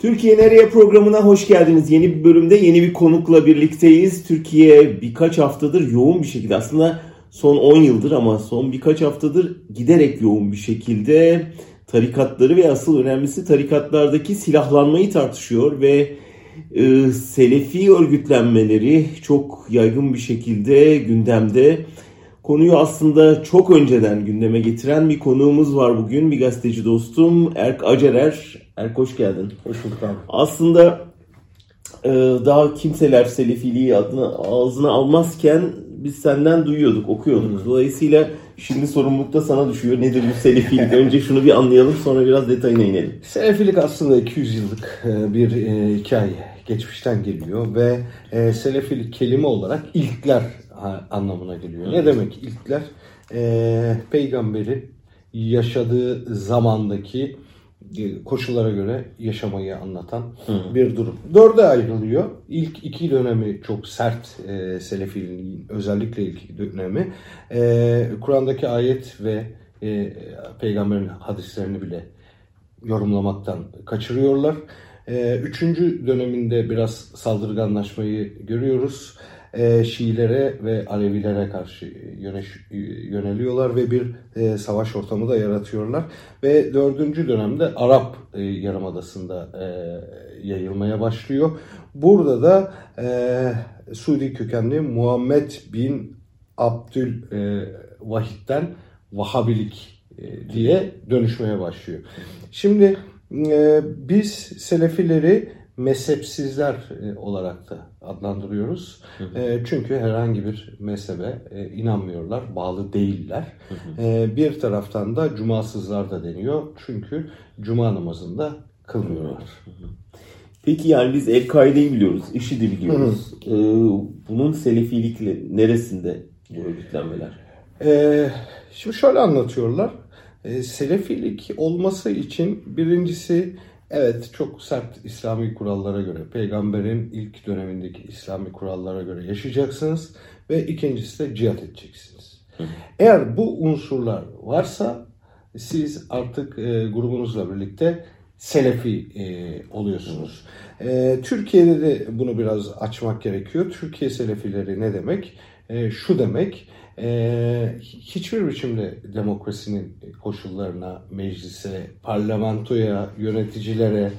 Türkiye Nereye programına hoş geldiniz. Yeni bir bölümde yeni bir konukla birlikteyiz. Türkiye birkaç haftadır yoğun bir şekilde aslında son 10 yıldır ama son birkaç haftadır giderek yoğun bir şekilde tarikatları ve asıl önemlisi tarikatlardaki silahlanmayı tartışıyor ve e, Selefi örgütlenmeleri çok yaygın bir şekilde gündemde. Konuyu aslında çok önceden gündeme getiren bir konuğumuz var bugün. Bir gazeteci dostum Erk Acerer. Erk hoş geldin. Hoş bulduk abi. Aslında e, daha kimseler Selefiliği adını ağzına almazken biz senden duyuyorduk, okuyorduk. Dolayısıyla şimdi sorumluluk da sana düşüyor. Nedir bu Selefilik? Önce şunu bir anlayalım sonra biraz detayına inelim. Selefilik aslında 200 yıllık e, bir e, hikaye. Geçmişten geliyor ve Selefilik kelime olarak ilkler anlamına geliyor. Ne demek ilkler? Peygamberin yaşadığı zamandaki koşullara göre yaşamayı anlatan Hı. bir durum. Dörde ayrılıyor. İlk iki dönemi çok sert e, Selefiliğin özellikle ilk dönemi. E, Kur'an'daki ayet ve e, peygamberin hadislerini bile yorumlamaktan kaçırıyorlar. E, üçüncü döneminde biraz saldırganlaşmayı görüyoruz e, Şiilere ve Alevilere karşı yöneş, yöneliyorlar ve bir e, savaş ortamı da yaratıyorlar. Ve dördüncü dönemde Arap e, Yarımadası'nda e, yayılmaya başlıyor. Burada da e, Suudi kökenli Muhammed bin Abdül e, Vahid'den Vahabilik e, diye dönüşmeye başlıyor. Şimdi e, biz Selefileri mezhepsizler e, olarak da adlandırıyoruz. Hı hı. E, çünkü herhangi bir mezhebe e, inanmıyorlar, bağlı değiller. Hı. Bir taraftan da cumasızlar da deniyor. Çünkü cuma namazında kılmıyorlar. Peki yani biz El-Kaide'yi biliyoruz, IŞİD'i biliyoruz. Hı hı. Bunun selefilikle neresinde bu örgütlenmeler? Ee, şimdi şöyle anlatıyorlar. Selefilik olması için birincisi Evet çok sert İslami kurallara göre, peygamberin ilk dönemindeki İslami kurallara göre yaşayacaksınız ve ikincisi de cihat edeceksiniz. Eğer bu unsurlar varsa siz artık e, grubunuzla birlikte Selefi e, oluyorsunuz. E, Türkiye'de de bunu biraz açmak gerekiyor. Türkiye Selefileri ne demek? E, şu demek, e, hiçbir biçimde demokrasinin koşullarına, meclise, parlamentoya, yöneticilere,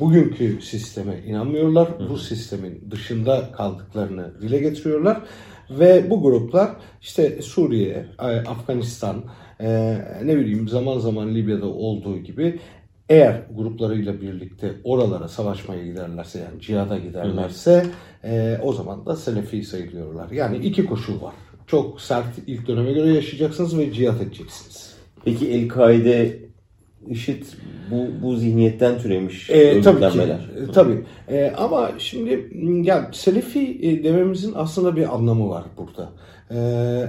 bugünkü sisteme inanmıyorlar. Hı. Bu sistemin dışında kaldıklarını dile getiriyorlar. Ve bu gruplar işte Suriye, Afganistan, e, ne bileyim zaman zaman Libya'da olduğu gibi eğer gruplarıyla birlikte oralara savaşmaya giderlerse yani cihada giderlerse e, o zaman da Selefi sayılıyorlar. Yani iki koşul var çok sert ilk döneme göre yaşayacaksınız ve cihat edeceksiniz. Peki El-Kaide IŞİD bu, bu zihniyetten türemiş e, tabii ki, e, tabii. E, ama şimdi ya Selefi e, dememizin aslında bir anlamı var burada. E,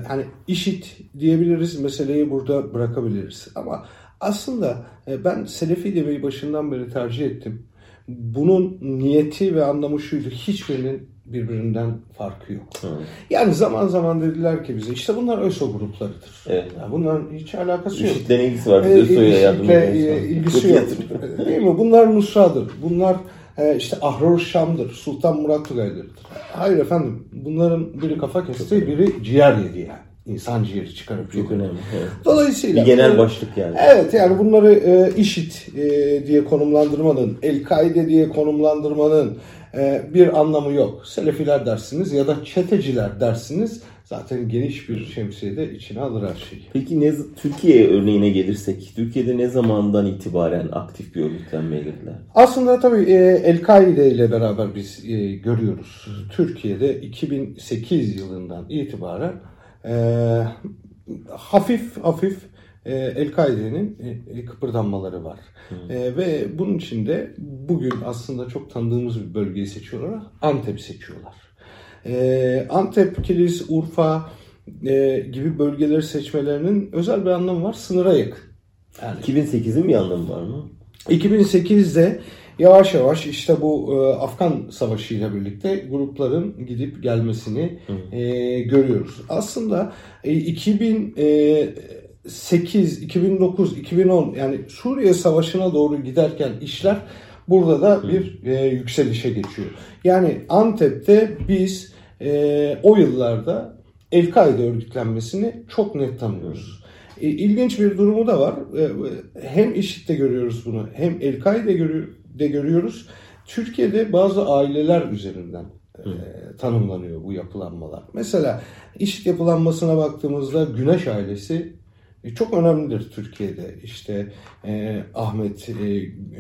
hani IŞİD diyebiliriz, meseleyi burada bırakabiliriz. Ama aslında e, ben Selefi demeyi başından beri tercih ettim. Bunun niyeti ve anlamı şuydu. Hiçbirinin birbirinden farkı yok. Hı. Yani zaman zaman dediler ki bize işte bunlar ÖSO gruplarıdır. Evet. Yani bunların hiç alakası yok. IŞİD'le ilgisi var. Ee, ÖSO'ya yardım e, ilgisi yok. Değil mi? Bunlar Nusra'dır. Bunlar e, işte Ahrar Şam'dır. Sultan Murat Tugay'dır. Hayır efendim. Bunların biri kafa kesti, biri ciğer yedi yani insan ciğeri çıkarıp çok önemli. Evet. Dolayısıyla bir genel başlık yani. Evet yani bunları e, IŞİD e, diye konumlandırmanın, El-Kaide diye konumlandırmanın bir anlamı yok. Selefiler dersiniz ya da çeteciler dersiniz. Zaten geniş bir şemsiyede içine alır her şeyi. Peki ne, Türkiye örneğine gelirsek, Türkiye'de ne zamandan itibaren aktif bir örgütlenmeye girdiler? Aslında tabii e, El-Kaide ile beraber biz e, görüyoruz. Türkiye'de 2008 yılından itibaren e, hafif hafif El-Kaide'nin e, kıpırdanmaları var. E, ve bunun içinde bugün aslında çok tanıdığımız bir bölgeyi seçiyorlar. Antep seçiyorlar. E, Antep, Kilis, Urfa e, gibi bölgeleri seçmelerinin özel bir anlamı var. Sınıra yakın. Yani, 2008'in bir anlamı var mı? 2008'de yavaş yavaş işte bu e, Afgan Savaşı ile birlikte grupların gidip gelmesini e, görüyoruz. Aslında e, 2000 e, 2008, 2009, 2010 yani Suriye Savaşı'na doğru giderken işler burada da bir e, yükselişe geçiyor. Yani Antep'te biz e, o yıllarda El-Kaide örgütlenmesini çok net tanıyoruz. E, ilginç bir durumu da var. E, hem IŞİD'de görüyoruz bunu hem El-Kaide'de görüyoruz. Türkiye'de bazı aileler üzerinden e, tanımlanıyor bu yapılanmalar. Mesela IŞİD yapılanmasına baktığımızda Güneş ailesi çok önemlidir Türkiye'de. İşte e, Ahmet e,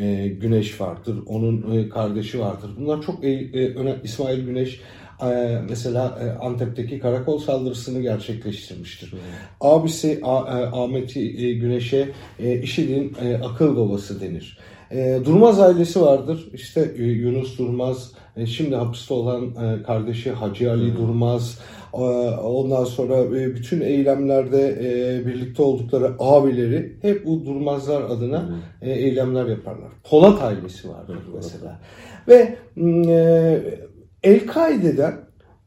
e, Güneş vardır, onun e, kardeşi vardır. Bunlar çok e, e, önemli. İsmail Güneş e, mesela e, Antep'teki karakol saldırısını gerçekleştirmiştir. Abisi A, e, Ahmet e, Güneş'e e, IŞİD'in e, akıl babası denir. E, Durmaz ailesi vardır. İşte e, Yunus Durmaz, e, şimdi hapiste olan e, kardeşi Hacı Ali hmm. Durmaz, e, ondan sonra e, bütün eylemlerde e, birlikte oldukları abileri hep bu Durmazlar adına hmm. e, eylemler yaparlar. Polat ailesi vardır mesela. Ve El-Kaide'den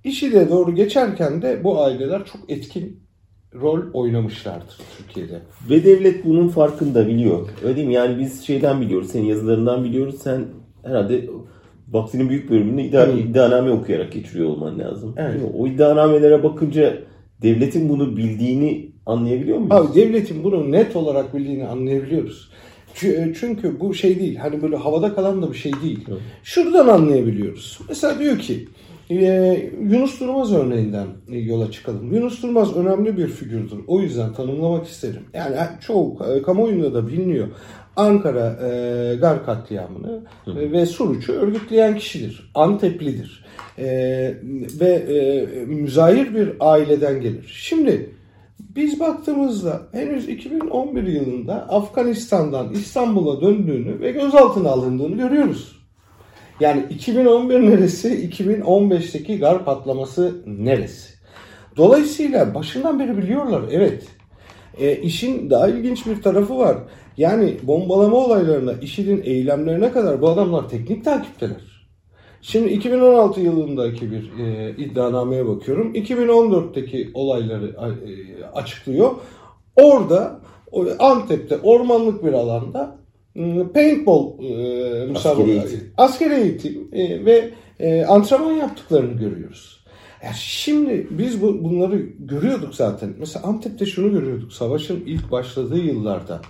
IŞİD'e doğru geçerken de bu aileler çok etkin rol oynamışlardır Türkiye'de. Ve devlet bunun farkında biliyor. Öyle değil mi? Yani biz şeyden biliyoruz, senin yazılarından biliyoruz. Sen herhalde vaktinin büyük bölümünü iddia, hmm. iddianame okuyarak geçiriyor olman lazım. Evet. O iddianamelere bakınca devletin bunu bildiğini anlayabiliyor muyuz? Abi devletin bunu net olarak bildiğini anlayabiliyoruz. Çünkü bu şey değil. Hani böyle havada kalan da bir şey değil. Evet. Şuradan anlayabiliyoruz. Mesela diyor ki ee, Yunus Durmaz örneğinden yola çıkalım. Yunus Durmaz önemli bir figürdür. O yüzden tanımlamak isterim. Yani çoğu e, kamuoyunda da biliniyor. Ankara e, Gar katliamını Hı. ve Suruç'u örgütleyen kişidir. Anteplidir. E, ve e, müzahir bir aileden gelir. Şimdi biz baktığımızda henüz 2011 yılında Afganistan'dan İstanbul'a döndüğünü ve gözaltına alındığını görüyoruz. Yani 2011 neresi, 2015'teki gar patlaması neresi? Dolayısıyla başından beri biliyorlar evet. E, işin daha ilginç bir tarafı var. Yani bombalama olaylarına, IŞİD'in eylemlerine kadar bu adamlar teknik takipteler. Şimdi 2016 yılındaki bir e, iddianameye bakıyorum. 2014'teki olayları e, açıklıyor. Orada Antep'te ormanlık bir alanda Hmm, paintball e, müsabaka, askeri eğitim, askeri eğitim e, ve e, antrenman yaptıklarını görüyoruz. Yani şimdi biz bu, bunları görüyorduk zaten. Mesela Antep'te şunu görüyorduk. Savaşın ilk başladığı yıllarda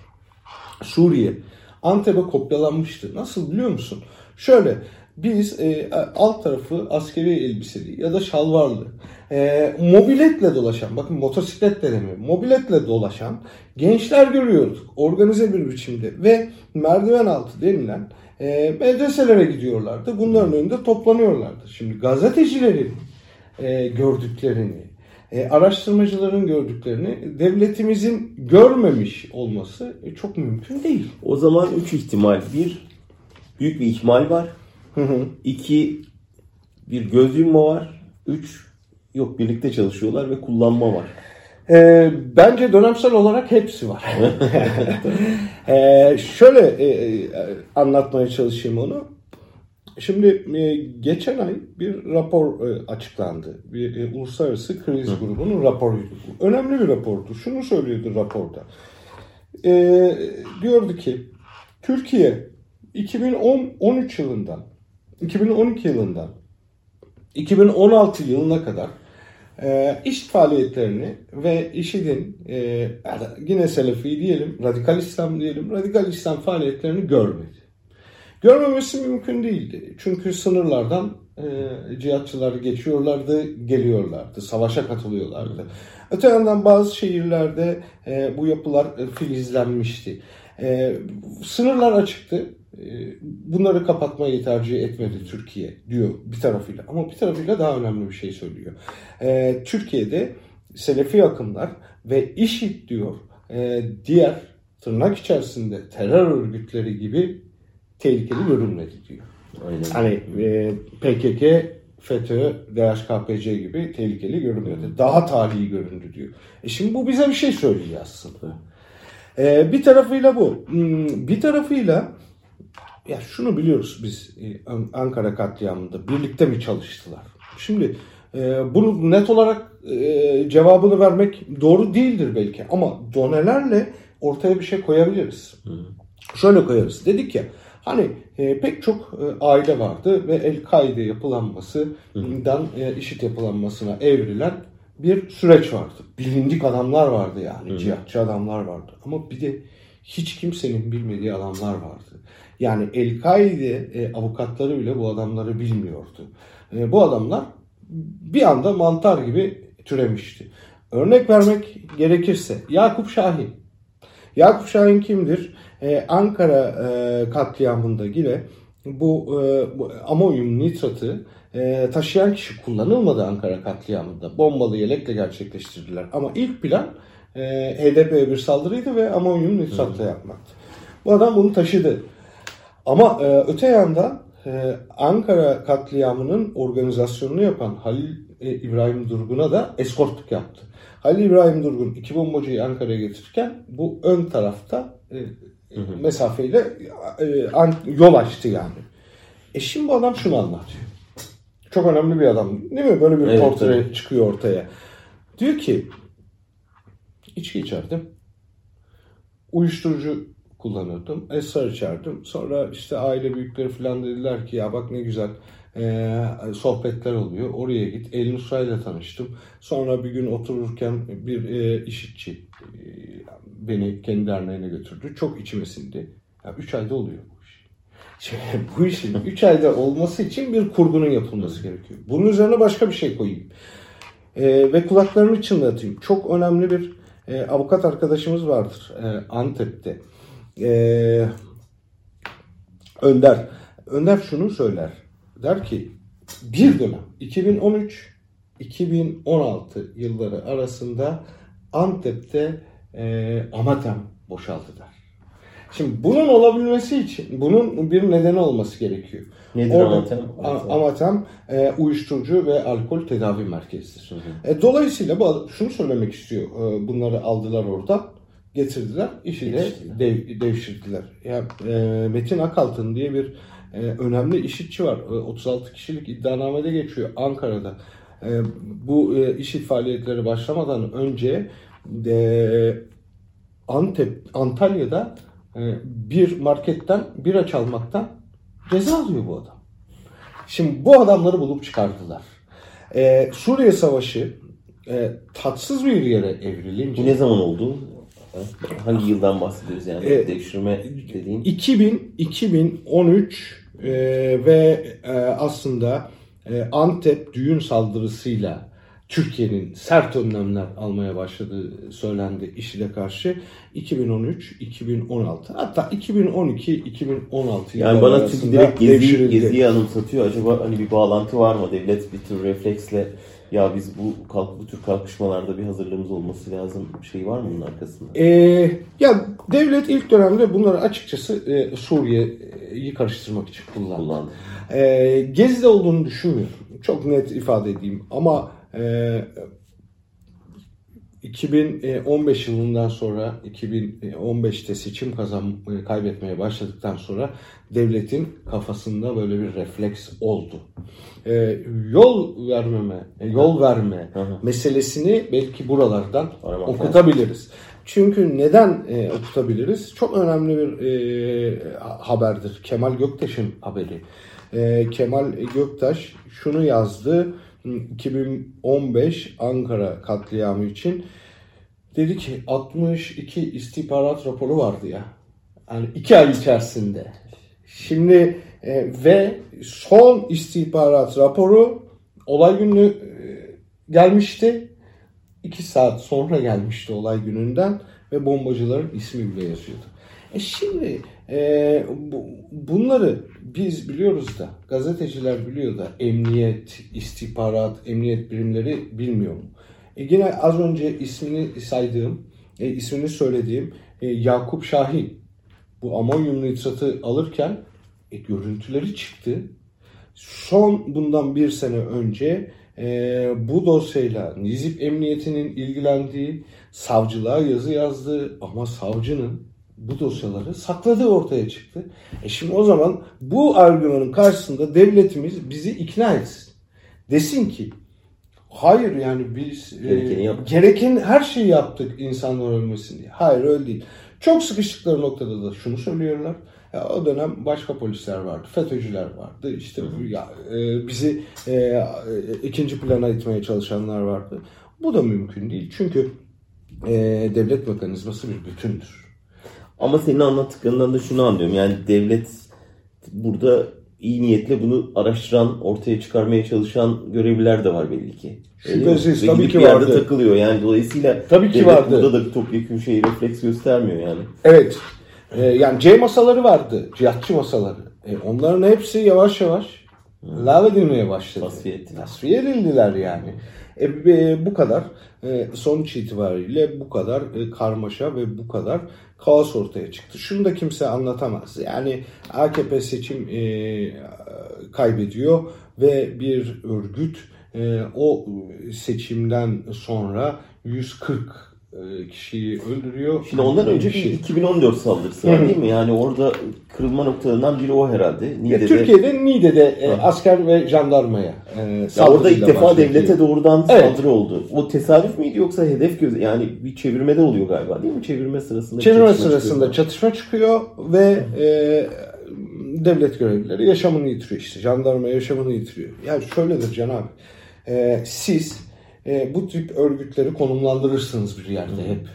Suriye Antep'e kopyalanmıştı. Nasıl biliyor musun? Şöyle biz e, alt tarafı askeri elbiseli ya da şalvarlı e, mobiletle dolaşan bakın motosiklet denemiyor mobiletle dolaşan gençler görüyorduk organize bir biçimde ve merdiven altı denilen e, medreselere gidiyorlardı. Bunların önünde toplanıyorlardı. Şimdi gazetecilerin e, gördüklerini e, araştırmacıların gördüklerini devletimizin görmemiş olması e, çok mümkün değil. O zaman üç ihtimal. Bir, büyük bir ihmal var. Hı hı. İki, bir göz yumma var. Üç, yok birlikte çalışıyorlar ve kullanma var. E, bence dönemsel olarak hepsi var. e, şöyle e, e, anlatmaya çalışayım onu. Şimdi e, geçen ay bir rapor e, açıklandı. Bir e, uluslararası kriz grubunun raporuydu. Önemli bir rapordu. Şunu söylüyordu raporda. E, diyordu ki Türkiye 2013 yılından 2012 yılından 2016 yılına kadar e, iş faaliyetlerini ve IŞİD'in e, yine Selefi diyelim, Radikal İslam diyelim, Radikal İslam faaliyetlerini görmedi. Görmemesi mümkün değildi. Çünkü sınırlardan e, cihatçılar geçiyorlardı, geliyorlardı, savaşa katılıyorlardı. Öte yandan bazı şehirlerde e, bu yapılar e, filizlenmişti. E, sınırlar açıktı. E, bunları kapatmayı tercih etmedi Türkiye diyor bir tarafıyla. Ama bir tarafıyla daha önemli bir şey söylüyor. E, Türkiye'de Selefi akımlar ve IŞİD diyor e, diğer tırnak içerisinde terör örgütleri gibi tehlikeli görünmedi diyor. Aynen. Hani e, PKK, FETÖ, DHKPC gibi tehlikeli görünmedi. Daha tarihi göründü diyor. E şimdi bu bize bir şey söylüyor aslında. E, bir tarafıyla bu. Hmm, bir tarafıyla ya şunu biliyoruz biz e, Ankara katliamında birlikte mi çalıştılar? Şimdi e, bunu net olarak e, cevabını vermek doğru değildir belki ama donelerle ortaya bir şey koyabiliriz. Hı. Şöyle koyarız. Dedik ya Hani e, pek çok e, aile vardı ve El-Kaide yapılanmasından e, işit yapılanmasına evrilen bir süreç vardı. Bilindik adamlar vardı yani. Hı. Cihatçı adamlar vardı. Ama bir de hiç kimsenin bilmediği adamlar vardı. Yani El-Kaide e, avukatları bile bu adamları bilmiyordu. E, bu adamlar bir anda mantar gibi türemişti. Örnek vermek gerekirse Yakup Şahin. Yakup Şahin kimdir? Ee, Ankara e, katliamında yine bu, e, bu amonyum nitratı e, taşıyan kişi kullanılmadı Ankara katliamında. Bombalı yelekle gerçekleştirdiler. Ama ilk plan e, HDP'ye bir saldırıydı ve amonyum nitratla yapmaktı. Bu adam bunu taşıdı. Ama e, öte yandan e, Ankara katliamının organizasyonunu yapan Halil e, İbrahim Durgun'a da eskortluk yaptı. Halil İbrahim Durgun iki bombacıyı Ankara'ya getirirken bu ön tarafta e. mesafeyle e, yol açtı yani. E şimdi bu adam şunu anlatıyor. Çok önemli bir adam değil mi? Böyle bir evet, portre evet. çıkıyor ortaya. Diyor ki içki içerdim. Uyuşturucu kullanıyordum. Esrar içerdim. Sonra işte aile büyükleri falan dediler ki ya bak ne güzel e, sohbetler oluyor. Oraya git. El ile tanıştım. Sonra bir gün otururken bir e, işitçi e, beni kendi derneğine götürdü. Çok içime sindi. Ya, üç ayda oluyor bu iş. Şimdi, bu işin üç ayda olması için bir kurgunun yapılması gerekiyor. Bunun üzerine başka bir şey koyayım. E, ve kulaklarını çınlatayım. Çok önemli bir e, avukat arkadaşımız vardır e, Antep'te. E, Önder. Önder şunu söyler der ki bir dönem 2013-2016 yılları arasında Antep'te e, Amatem boşaldı der. Şimdi bunun olabilmesi için bunun bir nedeni olması gerekiyor. Nedir Orada, Amatem? Amatem e, uyuşturucu ve alkol tedavi merkezidir. Hı hı. E, dolayısıyla bu, şunu söylemek istiyor. E, bunları aldılar oradan getirdiler. işi de dev, devşirdiler. Yani, e, Metin Akaltın diye bir e, önemli işitçi var. E, 36 kişilik iddianamede geçiyor Ankara'da. E, bu e, işit faaliyetleri başlamadan önce e, Antep, Antalya'da e, bir marketten bira çalmaktan ceza alıyor bu adam. Şimdi bu adamları bulup çıkardılar. E, Suriye Savaşı e, tatsız bir yere evrilince... Bu ne zaman oldu? Hangi yıldan bahsediyoruz yani e, devşirme dediğin? 2000, 2013 e, ve e, aslında e, Antep düğün saldırısıyla Türkiye'nin sert önlemler almaya başladığı söylendi IŞİD'e karşı 2013-2016 hatta 2012-2016 Yani bana çünkü direkt Gezi, Gezi'yi anımsatıyor. Acaba hani bir bağlantı var mı? Devlet bir tür refleksle ya biz bu kalk, bu tür kalkışmalarda bir hazırlığımız olması lazım şey var mı bunun arkasında? Ee, ya devlet ilk dönemde bunları açıkçası e, Suriye'yi karıştırmak için kullandı. kullandı. Ee, Gezi'de olduğunu düşünmüyorum. Çok net ifade edeyim ama e, 2015 yılından sonra 2015'te seçim kazan e, kaybetmeye başladıktan sonra devletin kafasında böyle bir refleks oldu. Ee, yol vermeme, e, yol verme meselesini belki buralardan okutabiliriz. Çünkü neden e, okutabiliriz? Çok önemli bir e, haberdir. Kemal Göktaş'ın haberi. E, Kemal Göktaş şunu yazdı. 2015 Ankara katliamı için dedi ki 62 istihbarat raporu vardı ya. Yani iki ay içerisinde. Şimdi e, ve son istihbarat raporu olay günü e, gelmişti. İki saat sonra gelmişti olay gününden ve bombacıların ismi bile yazıyordu. E şimdi e, bu, bunları biz biliyoruz da gazeteciler biliyor da emniyet, istihbarat, emniyet birimleri bilmiyor mu? E yine az önce ismini saydığım, e, ismini söylediğim e, Yakup Şahin bu amonyum nitratı alırken e, görüntüleri çıktı. Son bundan bir sene önce e, bu dosyayla Nizip Emniyeti'nin ilgilendiği savcılığa yazı yazdı ama savcının bu dosyaları sakladığı ortaya çıktı. E şimdi o zaman bu argümanın karşısında devletimiz bizi ikna etsin. Desin ki hayır yani biz e, gereken her şeyi yaptık insanlar ölmesin diye. Hayır öyle değil. Çok sıkıştıkları noktada da şunu söylüyorlar. Ya, o dönem başka polisler vardı, FETÖ'cüler vardı. İşte ya, e, bizi e, e, ikinci plana itmeye çalışanlar vardı. Bu da mümkün değil. Çünkü e, devlet mekanizması bir bütündür. Ama senin anlattıklarından da şunu anlıyorum. Yani devlet burada iyi niyetle bunu araştıran, ortaya çıkarmaya çalışan görevliler de var belli ki. Şüphesiz Ve tabii ki bir yerde vardı. takılıyor. Yani dolayısıyla Tabii ki vardı. burada da bir topyekun şey refleks göstermiyor yani. Evet. E, yani C masaları vardı. Cihatçı masaları. E, onların hepsi yavaş yavaş lağvedilmeye başladı. Tasfiye ettiler. Tasfiye edildiler yani. E, e, bu kadar sonuç itibariyle bu kadar e, karmaşa ve bu kadar kaos ortaya çıktı. Şunu da kimse anlatamaz. Yani AKP seçim e, kaybediyor ve bir örgüt e, o seçimden sonra 140 e, kişiyi öldürüyor. Şimdi ondan önce bir Kişi- 2014 saldırısı var değil mi? Yani orada kırılma noktalarından biri o herhalde. Ya, Niğde'de. Türkiye'de Niğde'de e, asker ve jandarmaya e, Ya orada ilk defa devlete doğrudan Evet. saldırı oldu. O tesadüf müydü yoksa hedef göz yani bir çevirmede oluyor galiba değil mi? Çevirme sırasında. Çevirme çatışma sırasında çıkıyor. çatışma çıkıyor ve e, devlet görevlileri yaşamını yitiriyor işte. Jandarma yaşamını yitiriyor. Yani şöyledir Can abi. E, siz e, bu tip örgütleri konumlandırırsınız bir yerde hep.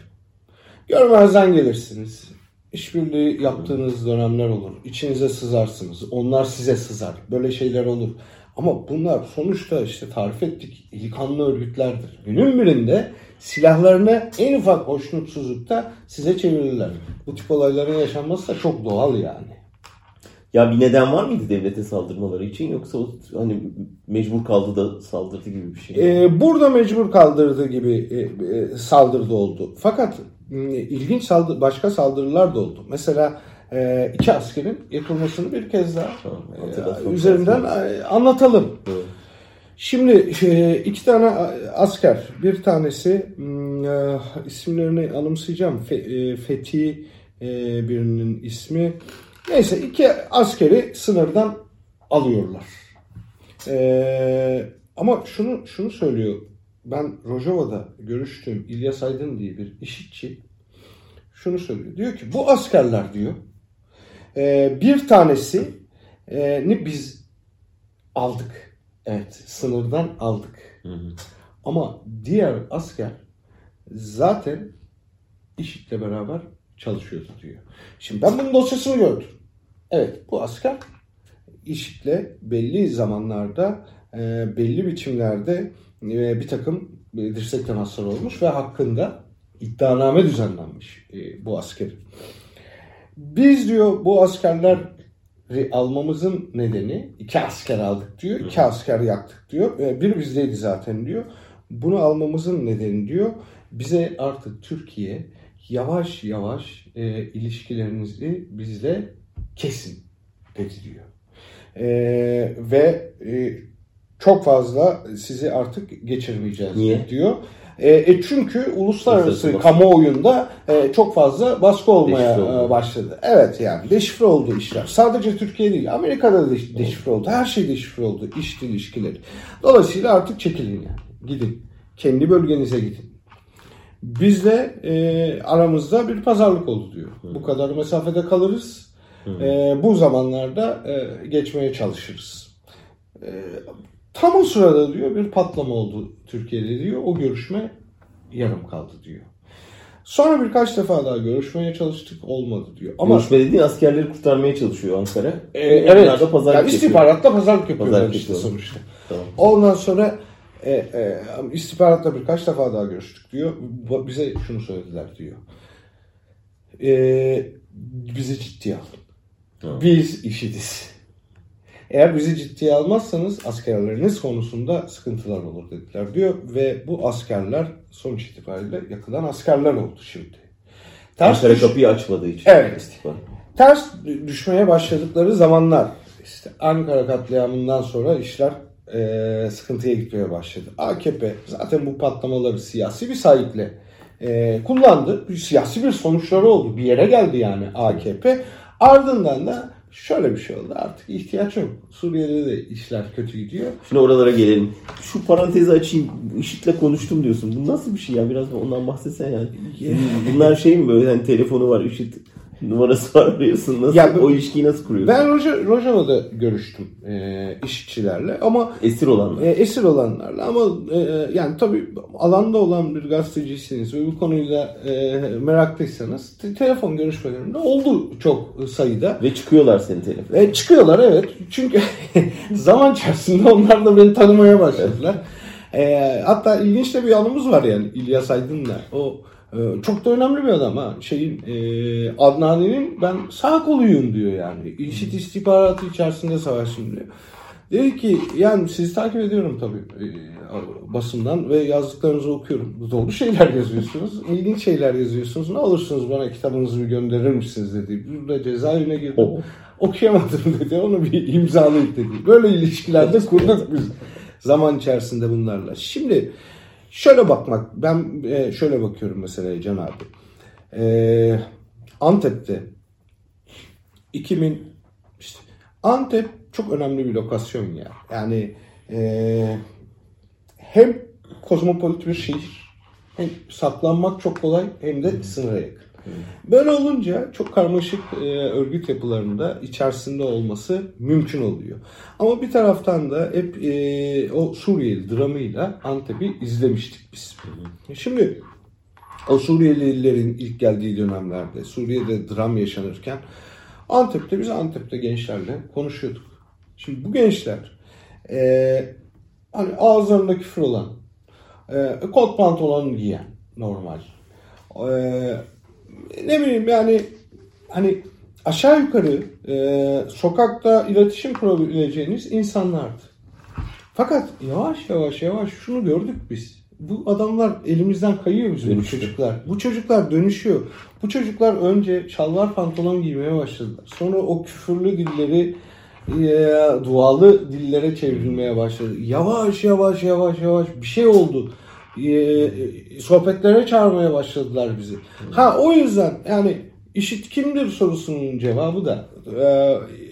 Görmezden gelirsiniz. İşbirliği yaptığınız dönemler olur. İçinize sızarsınız. Onlar size sızar. Böyle şeyler olur. Ama bunlar sonuçta işte tarif ettik ilk kanlı örgütlerdir. Günün birinde silahlarını en ufak hoşnutsuzlukta size çevirirler. Bu tip olayların yaşanması da çok doğal yani. Ya bir neden var mıydı devlete saldırmaları için yoksa o hani mecbur kaldı da saldırdı gibi bir şey? Ee, burada mecbur kaldırdığı gibi e, e, saldırı da oldu. Fakat ilginç saldı başka saldırılar da oldu. Mesela e, iki askerin yakılmasını bir kez daha Tamam, e, üzerinden e, anlatalım. Evet. Şimdi e, iki tane asker, bir tanesi e, isimlerini anımsayacağım. Fe- e, Fethi e, birinin ismi. Neyse iki askeri sınırdan alıyorlar. E, ama şunu şunu söylüyor. Ben Rojava'da görüştüğüm İlyas Aydın diye bir işitçi şunu söylüyor. Diyor ki bu askerler diyor e, bir tanesi e, ni biz aldık. Evet sınırdan aldık. Hı hı. Ama diğer asker zaten IŞİD'le beraber çalışıyordu diyor. Şimdi ben bunun dosyasını gördüm. Evet bu asker IŞİD'le belli zamanlarda e, belli biçimlerde e, bir takım e, dirsek temasları olmuş ve hakkında iddianame düzenlenmiş bu askerin. Biz diyor bu askerleri almamızın nedeni iki asker aldık diyor. iki asker yaktık diyor. Biri bizdeydi zaten diyor. Bunu almamızın nedeni diyor. Bize artık Türkiye yavaş yavaş e, ilişkilerinizi bizle kesin dedi diyor. E, ve e, çok fazla sizi artık geçirmeyeceğiz Niye? diyor. E, e çünkü uluslararası Uluslararası kamuoyunda e, çok fazla baskı olmaya Deşifre oldu. e, başladı. Evet yani deşifre oldu işler. Sadece Türkiye değil Amerika'da da deş- deşifre oldu. Her şey deşifre oldu. İş ilişkileri. Dolayısıyla artık çekilin yani. Gidin. Kendi bölgenize gidin. Bizle e, aramızda bir pazarlık oldu diyor. Bu kadar mesafede kalırız. E, bu zamanlarda e, geçmeye çalışırız. E, tam o sırada diyor bir patlama oldu Türkiye'de diyor. O görüşme yarım kaldı diyor. Sonra birkaç defa daha görüşmeye çalıştık olmadı diyor. Ama Görüşme dediğin askerleri kurtarmaya çalışıyor Ankara. e, evet pazarlık yani istihbaratta pazarlık yapıyorlar Pazarlık işte yapıyorlar. sonuçta. Tamam. Ondan sonra e, e, istihbaratta birkaç defa daha görüştük diyor. Bize şunu söylediler diyor. E, bizi ciddiye alın. Tamam. Biz işitiz. Eğer bizi ciddiye almazsanız askerleriniz konusunda sıkıntılar olur dediler diyor. Ve bu askerler sonuç itibariyle yakılan askerler oldu şimdi. Ters Ankara düş- kapıyı açmadığı için. Evet. İstifa. ters düşmeye başladıkları zamanlar işte Ankara katliamından sonra işler e, sıkıntıya gitmeye başladı. AKP zaten bu patlamaları siyasi bir sahiple e, kullandı. Siyasi bir sonuçları oldu. Bir yere geldi yani AKP. Ardından da şöyle bir şey oldu. Artık ihtiyaç yok. Suriye'de de işler kötü gidiyor. Şimdi oralara gelelim. Şu parantezi açayım. IŞİD'le konuştum diyorsun. Bu nasıl bir şey ya? Biraz da ondan bahsetsen yani. Bunlar şey mi böyle hani telefonu var IŞİD numarası var biliyorsun. Nasıl, Ya, o ilişkiyi nasıl kuruyorsun? Ben Roja- Rojava'da görüştüm e, işçilerle ama Esir olanlar. e, esir olanlarla ama e, yani tabii alanda olan bir gazeteciyseniz ve bu konuyla e, meraklıysanız te- telefon görüşmelerinde oldu çok sayıda. Ve çıkıyorlar senin telefona. E, çıkıyorlar evet. Çünkü zaman içerisinde onlar da beni tanımaya başladılar. E, hatta ilginç de bir anımız var yani İlyas Aydın'la. O çok da önemli bir adam ha. Şeyin e, Adnani'nin ben sağ koluyum diyor yani. İşit istihbaratı içerisinde savaşım diyor. Dedi ki yani sizi takip ediyorum tabii e, basından ve yazdıklarınızı okuyorum. Dolu şeyler yazıyorsunuz. ilginç şeyler yazıyorsunuz. Ne olursunuz bana kitabınızı bir gönderir misiniz dedi. Burada cezaevine girdim. Oh. Okuyamadım dedi. Onu bir imzalayıp dedi. Böyle ilişkilerde kurduk biz zaman içerisinde bunlarla. Şimdi şöyle bakmak. Ben e, şöyle bakıyorum mesela Can abi. E, Antep'te 2000 işte Antep çok önemli bir lokasyon ya. Yani e, hem kozmopolit bir şehir hem saklanmak çok kolay hem de sınıra yakın. Böyle olunca çok karmaşık e, örgüt yapılarında içerisinde olması mümkün oluyor. Ama bir taraftan da hep e, o Suriyeli dramıyla Antep'i izlemiştik biz. Şimdi o Suriyelilerin ilk geldiği dönemlerde Suriye'de dram yaşanırken Antep'te biz Antep'te gençlerle konuşuyorduk. Şimdi bu gençler e, hani ağızlarında küfür olan, e, kot pantolon giyen normal. E, ne bileyim yani hani aşağı yukarı e, sokakta iletişim kurabileceğiniz insanlardı. Fakat yavaş yavaş yavaş şunu gördük biz. Bu adamlar elimizden kayıyor bizim bu çocuklar. Bu çocuklar dönüşüyor. Bu çocuklar önce şalvar pantolon giymeye başladılar. Sonra o küfürlü dilleri e, dualı dillere çevrilmeye başladı. Yavaş yavaş yavaş yavaş bir şey oldu. E, sohbetlere çağırmaya başladılar bizi. Ha o yüzden yani işit kimdir sorusunun cevabı da e,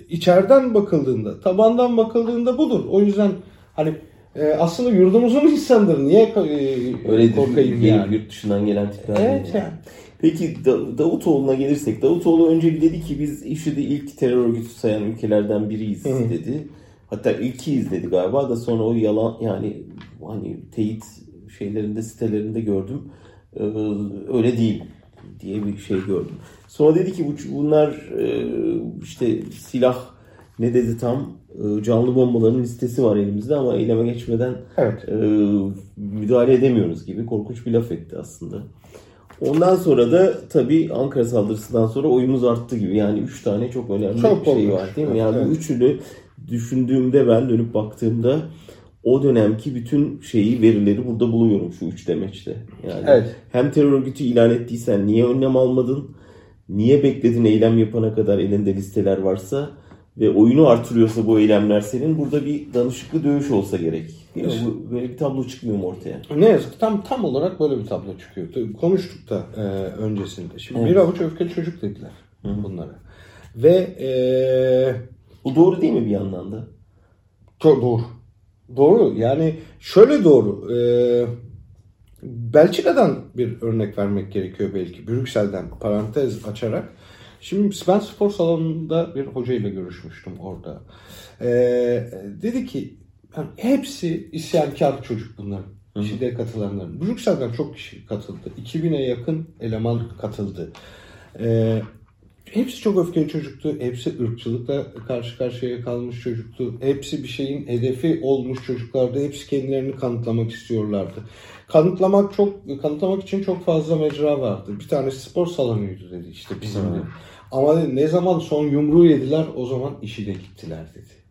içeriden bakıldığında, tabandan bakıldığında budur. O yüzden hani e, aslında yurdumuzun insanları niye e, Öyle korkayım yani? yurt dışından gelen tipler Evet yani. Peki Da- Davutoğlu'na gelirsek, Davutoğlu önce bir dedi ki biz IŞİD'i ilk terör örgütü sayan ülkelerden biriyiz Hı. dedi. Hatta ilkiyiz dedi galiba da sonra o yalan yani hani teyit şeylerinde sitelerinde gördüm. Ee, öyle değil diye bir şey gördüm. Sonra dedi ki bu bunlar e, işte silah ne dedi tam E, canlı bombaların listesi var elimizde ama eyleme geçmeden Evet. e, müdahale edemiyoruz gibi korkunç bir laf etti aslında. Ondan sonra da tabii Ankara saldırısından sonra oyumuz arttı gibi. Yani üç tane çok önemli Çok bir şey olmuş. var değil mi? Yani Evet. üçünü düşündüğümde ben dönüp baktığımda o dönemki bütün şeyi verileri burada buluyorum şu üç demeçte. Yani Evet. hem terör örgütü ilan ettiysen niye önlem almadın? Niye bekledin eylem yapana kadar elinde listeler varsa ve oyunu artırıyorsa bu eylemler senin burada bir danışıklı dövüş olsa gerek. Değil mi? Bu, böyle bir tablo çıkmıyor mu ortaya? Ne yazık ki tam tam olarak böyle bir tablo çıkıyor. Tabii Konuştuk da e, öncesinde. Şimdi Evet. bir avuç öfkeli çocuk dediler bunlara. Ve e, Bu doğru değil mi bir yandan da? çok doğru. Doğru. Yani şöyle doğru. E, Belçika'dan bir örnek vermek gerekiyor belki. Brüksel'den parantez açarak. Şimdi ben spor salonunda bir hocayla görüşmüştüm orada. E, dedi ki yani hepsi isyankar çocuk bunlar. Şiddet katılanların. Brüksel'den çok kişi katıldı. 2000'e yakın eleman katıldı. E, hepsi çok öfkeli çocuktu. Hepsi ırkçılıkla karşı karşıya kalmış çocuktu. Hepsi bir şeyin hedefi olmuş çocuklardı. Hepsi kendilerini kanıtlamak istiyorlardı. Kanıtlamak çok kanıtlamak için çok fazla mecra vardı. Bir tane spor salonuydu dedi işte bizim dedi. Ama dedi, ne zaman son yumruğu yediler o zaman işi de gittiler dedi.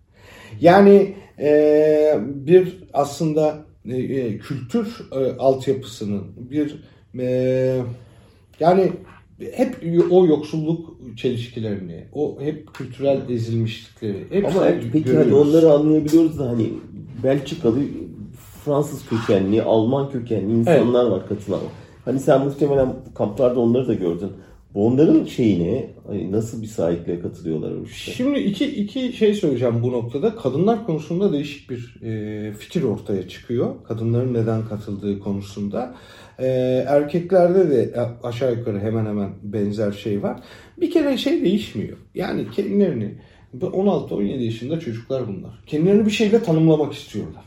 Yani e, bir aslında e, e, kültür e, altyapısının bir e, yani hep o yoksulluk çelişkilerini, o hep kültürel ezilmişlikleri hep Ama peki hadi onları anlayabiliyoruz da hani Belçikalı, Fransız kökenli, Alman kökenli insanlar var katılan. Hani sen muhtemelen kamplarda onları da gördün. Onların şeyine hani nasıl bir sahiple katılıyorlar o işte? Şimdi iki, iki şey söyleyeceğim bu noktada. Kadınlar konusunda değişik bir e, fikir ortaya çıkıyor. Kadınların neden katıldığı konusunda. E, erkeklerde de aşağı yukarı hemen hemen benzer şey var. Bir kere şey değişmiyor. Yani kendilerini 16-17 yaşında çocuklar bunlar. Kendilerini bir şeyle tanımlamak istiyorlar.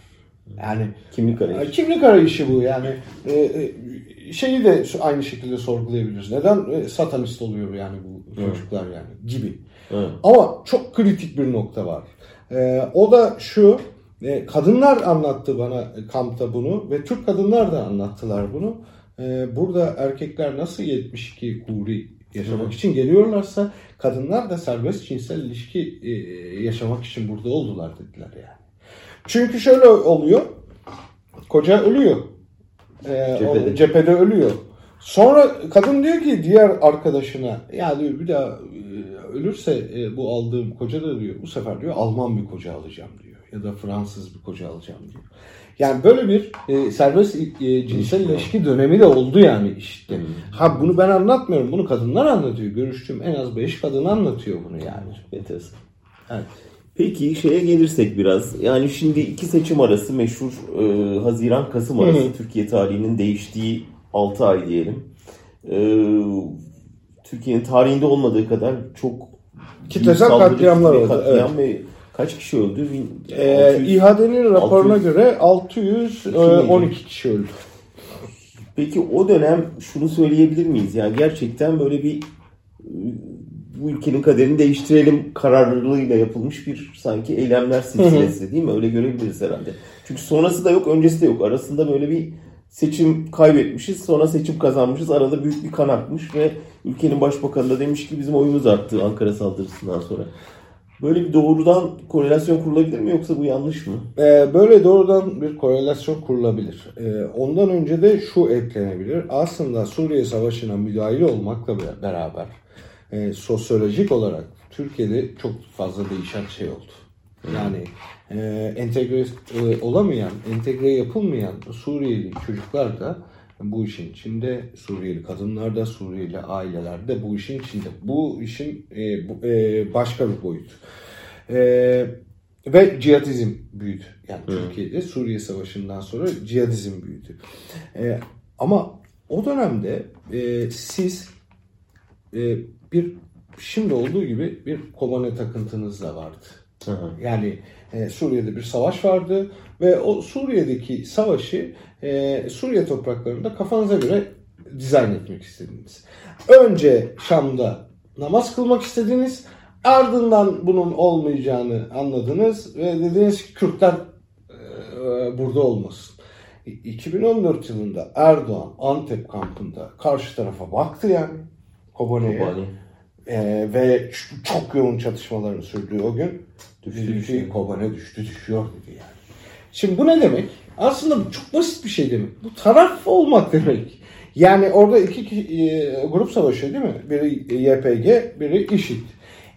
Yani kimlik arayışı. Kimlik arayışı bu yani. E, e, şeyi de aynı şekilde sorgulayabiliriz. Neden e, satanist oluyor yani bu çocuklar evet. yani gibi. Evet. Ama çok kritik bir nokta var. E, o da şu. E, kadınlar anlattı bana kampta bunu ve Türk kadınlar da anlattılar bunu. E, burada erkekler nasıl 72 huri yaşamak için geliyorlarsa kadınlar da serbest cinsel ilişki e, yaşamak için burada oldular dediler yani. Çünkü şöyle oluyor. Koca ölüyor. Ee, cephede. cephede ölüyor. Sonra kadın diyor ki diğer arkadaşına ya diyor bir daha e, ölürse e, bu aldığım koca da diyor bu sefer diyor Alman bir koca alacağım diyor. Ya da Fransız bir koca alacağım diyor. Yani böyle bir e, serbest e, cinsel ilişki dönemi de oldu yani işte. Hmm. Ha bunu ben anlatmıyorum. Bunu kadınlar anlatıyor. Görüştüğüm en az 5 kadın anlatıyor bunu yani. Enteresan. Evet. Peki şeye gelirsek biraz. Yani şimdi iki seçim arası meşhur e, Haziran-Kasım arası Hı-hı. Türkiye tarihinin değiştiği 6 ay diyelim. E, Türkiye'nin tarihinde olmadığı kadar çok kitlesel katliamlar oldu. Katliam evet. ve kaç kişi öldü? Ee, İHA'denin raporuna 600, göre 612 kişi öldü. Peki o dönem şunu söyleyebilir miyiz? Yani gerçekten böyle bir bu ülkenin kaderini değiştirelim kararlılığıyla yapılmış bir sanki eylemler silsilesi değil mi? Öyle görebiliriz herhalde. Çünkü sonrası da yok, öncesi de yok. Arasında böyle bir seçim kaybetmişiz, sonra seçim kazanmışız. Arada büyük bir kan akmış ve ülkenin başbakanı da demiş ki bizim oyumuz arttı Ankara saldırısından sonra. Böyle bir doğrudan korelasyon kurulabilir mi yoksa bu yanlış mı? Ee, böyle doğrudan bir korelasyon kurulabilir. Ee, ondan önce de şu eklenebilir. Aslında Suriye Savaşı'na müdahil olmakla beraber e, sosyolojik olarak Türkiye'de çok fazla değişen şey oldu. Yani e, entegre e, olamayan, entegre yapılmayan Suriyeli çocuklar da bu işin içinde, Suriyeli kadınlar da, Suriyeli aileler de bu işin içinde. Bu işin e, bu, e, başka bir boyut. E, ve cihadizm büyüdü. Yani Hı. Türkiye'de Suriye Savaşı'ndan sonra cihadizm büyüdü. E, ama o dönemde e, siz e, bir şimdi olduğu gibi bir Kobane takıntınız da vardı. Hı. Yani e, Suriye'de bir savaş vardı ve o Suriye'deki savaşı e, Suriye topraklarında kafanıza göre dizayn etmek istediniz. Önce Şam'da namaz kılmak istediniz. Ardından bunun olmayacağını anladınız ve dediniz ki Kürtler e, burada olmasın. 2014 yılında Erdoğan Antep kampında karşı tarafa baktı yani Kobane'ye. Kobane. Ee, ve çok yoğun çatışmaların sürdüğü o gün düştü, düştü. Kobane düştü düşüyor dedi yani. Şimdi bu ne demek? Aslında çok basit bir şey demek. Bu taraf olmak demek. Yani orada iki e, grup savaşı değil mi? Biri YPG, biri IŞİD.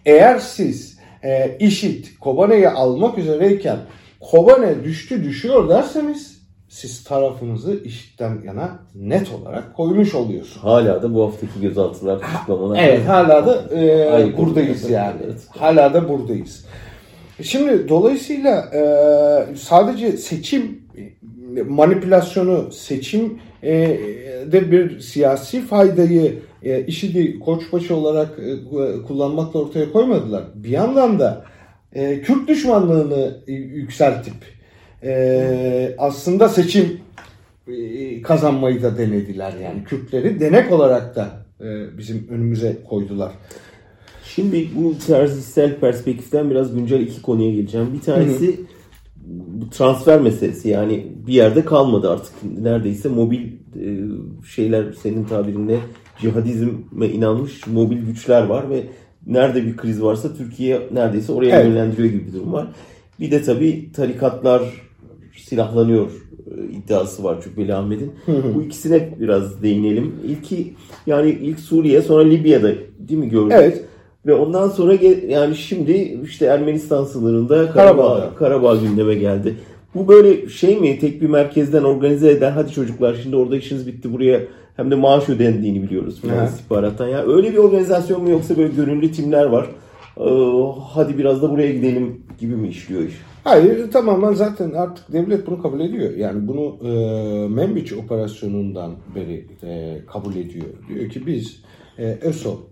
Eğer siz e, IŞİD Kobane'yi almak üzereyken Kobane düştü düşüyor derseniz siz tarafınızı işitten yana net olarak koymuş oluyorsunuz. Hala da bu haftaki gözaltılar tutuklamalar. Evet hala da e, buradayız yani. Evet. Hala da buradayız. Şimdi dolayısıyla e, sadece seçim manipülasyonu, seçim e, de bir siyasi faydayı e, IŞİD'i koçbaşı olarak e, kullanmakla ortaya koymadılar. Bir yandan da e, Kürt düşmanlığını yükseltip e, aslında seçim e, kazanmayı da denediler yani Kürtleri denek olarak da e, bizim önümüze koydular. Şimdi bu terzisel perspektiften biraz güncel iki konuya geleceğim. Bir tanesi hı hı. bu transfer meselesi yani bir yerde kalmadı artık neredeyse mobil e, şeyler senin tabirinle cihadizme inanmış mobil güçler var ve nerede bir kriz varsa Türkiye neredeyse oraya evet. yönlendiriyor gibi bir durum var. Bir de tabii tarikatlar silahlanıyor e, iddiası var Cübbeli Ahmet'in. Bu ikisine biraz değinelim. İlki yani ilk Suriye sonra Libya'da değil mi gördük? Evet. Ve ondan sonra yani şimdi işte Ermenistan sınırında Karabağ, Karabağ, Karabağ gündeme geldi. Bu böyle şey mi? Tek bir merkezden organize eden hadi çocuklar şimdi orada işiniz bitti buraya hem de maaş ödendiğini biliyoruz falan istihbarattan. Ya öyle bir organizasyon mu yoksa böyle gönüllü timler var. Ee, hadi biraz da buraya gidelim gibi mi işliyor iş? Hayır tamamen zaten artık devlet bunu kabul ediyor. Yani bunu e, Membiç operasyonundan beri e, kabul ediyor. Diyor ki biz e, ÖSO'cularla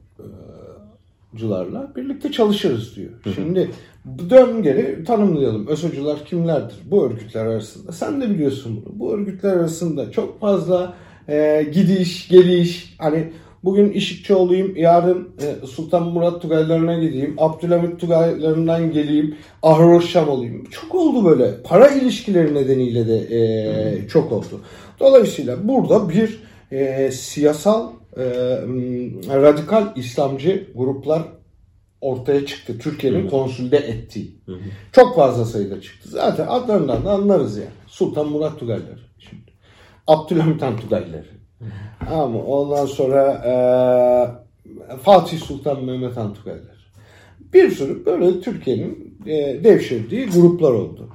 birlikte çalışırız diyor. Şimdi bu dön geri tanımlayalım. ÖSO'cular kimlerdir? Bu örgütler arasında. Sen de biliyorsun bunu. Bu örgütler arasında çok fazla e, gidiş, geliş, hani bugün İşikçi olayım, yarın e, Sultan Murat Tugaylarına gideyim, Abdülhamit Tugaylarından geleyim, Ahroşşam olayım. Çok oldu böyle. Para ilişkileri nedeniyle de e, çok oldu. Dolayısıyla burada bir e, siyasal e, radikal İslamcı gruplar ortaya çıktı. Türkiye'nin konsülde ettiği. Çok fazla sayıda çıktı. Zaten adlarından da anlarız yani. Sultan Murat Tugayları. Şimdi. Abdülhamit Han Tugayları. Ama ondan sonra e, Fatih Sultan Mehmet Han Tugayları. Bir sürü böyle Türkiye'nin e, devşirdiği gruplar oldu.